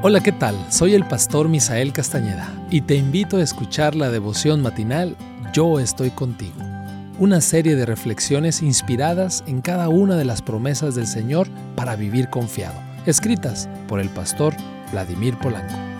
Hola, ¿qué tal? Soy el pastor Misael Castañeda y te invito a escuchar la devoción matinal Yo estoy contigo, una serie de reflexiones inspiradas en cada una de las promesas del Señor para vivir confiado, escritas por el pastor Vladimir Polanco.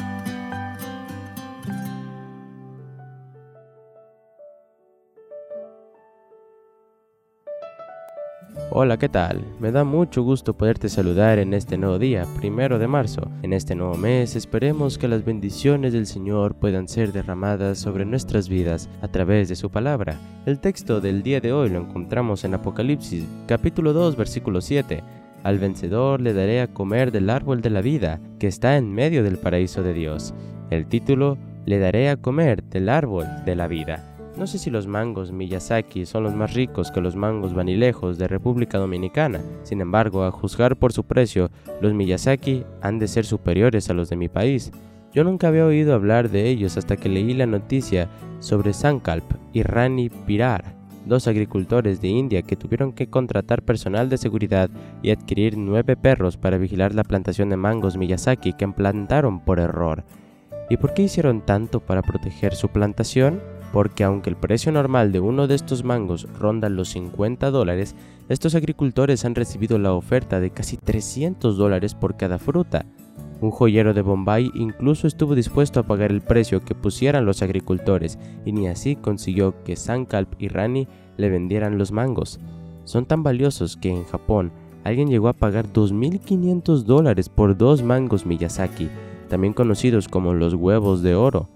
Hola, ¿qué tal? Me da mucho gusto poderte saludar en este nuevo día, primero de marzo. En este nuevo mes esperemos que las bendiciones del Señor puedan ser derramadas sobre nuestras vidas a través de su palabra. El texto del día de hoy lo encontramos en Apocalipsis, capítulo 2, versículo 7. Al vencedor le daré a comer del árbol de la vida, que está en medio del paraíso de Dios. El título, le daré a comer del árbol de la vida. No sé si los mangos Miyazaki son los más ricos que los mangos vanilejos de República Dominicana. Sin embargo, a juzgar por su precio, los Miyazaki han de ser superiores a los de mi país. Yo nunca había oído hablar de ellos hasta que leí la noticia sobre Sankalp y Rani Pirar, dos agricultores de India que tuvieron que contratar personal de seguridad y adquirir nueve perros para vigilar la plantación de mangos Miyazaki que plantaron por error. ¿Y por qué hicieron tanto para proteger su plantación? Porque aunque el precio normal de uno de estos mangos ronda los 50 dólares, estos agricultores han recibido la oferta de casi 300 dólares por cada fruta. Un joyero de Bombay incluso estuvo dispuesto a pagar el precio que pusieran los agricultores y ni así consiguió que Sankalp y Rani le vendieran los mangos. Son tan valiosos que en Japón alguien llegó a pagar 2.500 dólares por dos mangos Miyazaki, también conocidos como los huevos de oro.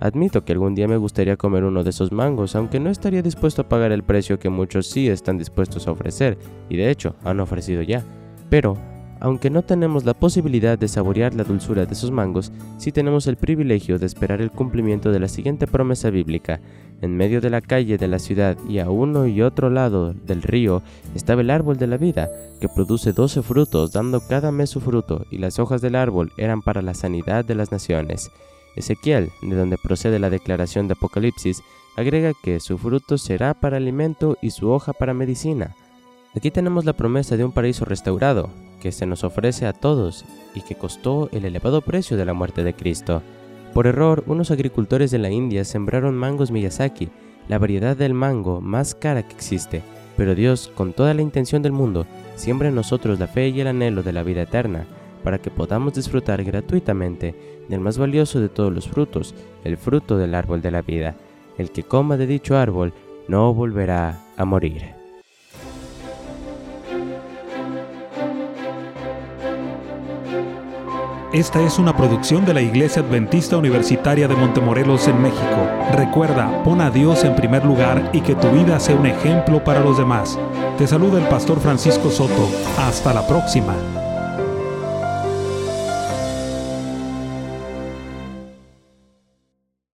Admito que algún día me gustaría comer uno de esos mangos, aunque no estaría dispuesto a pagar el precio que muchos sí están dispuestos a ofrecer, y de hecho han ofrecido ya. Pero, aunque no tenemos la posibilidad de saborear la dulzura de esos mangos, sí tenemos el privilegio de esperar el cumplimiento de la siguiente promesa bíblica. En medio de la calle de la ciudad y a uno y otro lado del río estaba el árbol de la vida, que produce doce frutos, dando cada mes su fruto, y las hojas del árbol eran para la sanidad de las naciones. Ezequiel, de donde procede la declaración de Apocalipsis, agrega que su fruto será para alimento y su hoja para medicina. Aquí tenemos la promesa de un paraíso restaurado, que se nos ofrece a todos y que costó el elevado precio de la muerte de Cristo. Por error, unos agricultores de la India sembraron mangos Miyazaki, la variedad del mango más cara que existe, pero Dios, con toda la intención del mundo, siembra en nosotros la fe y el anhelo de la vida eterna, para que podamos disfrutar gratuitamente del más valioso de todos los frutos, el fruto del árbol de la vida. El que coma de dicho árbol no volverá a morir. Esta es una producción de la Iglesia Adventista Universitaria de Montemorelos en México. Recuerda, pon a Dios en primer lugar y que tu vida sea un ejemplo para los demás. Te saluda el pastor Francisco Soto. Hasta la próxima.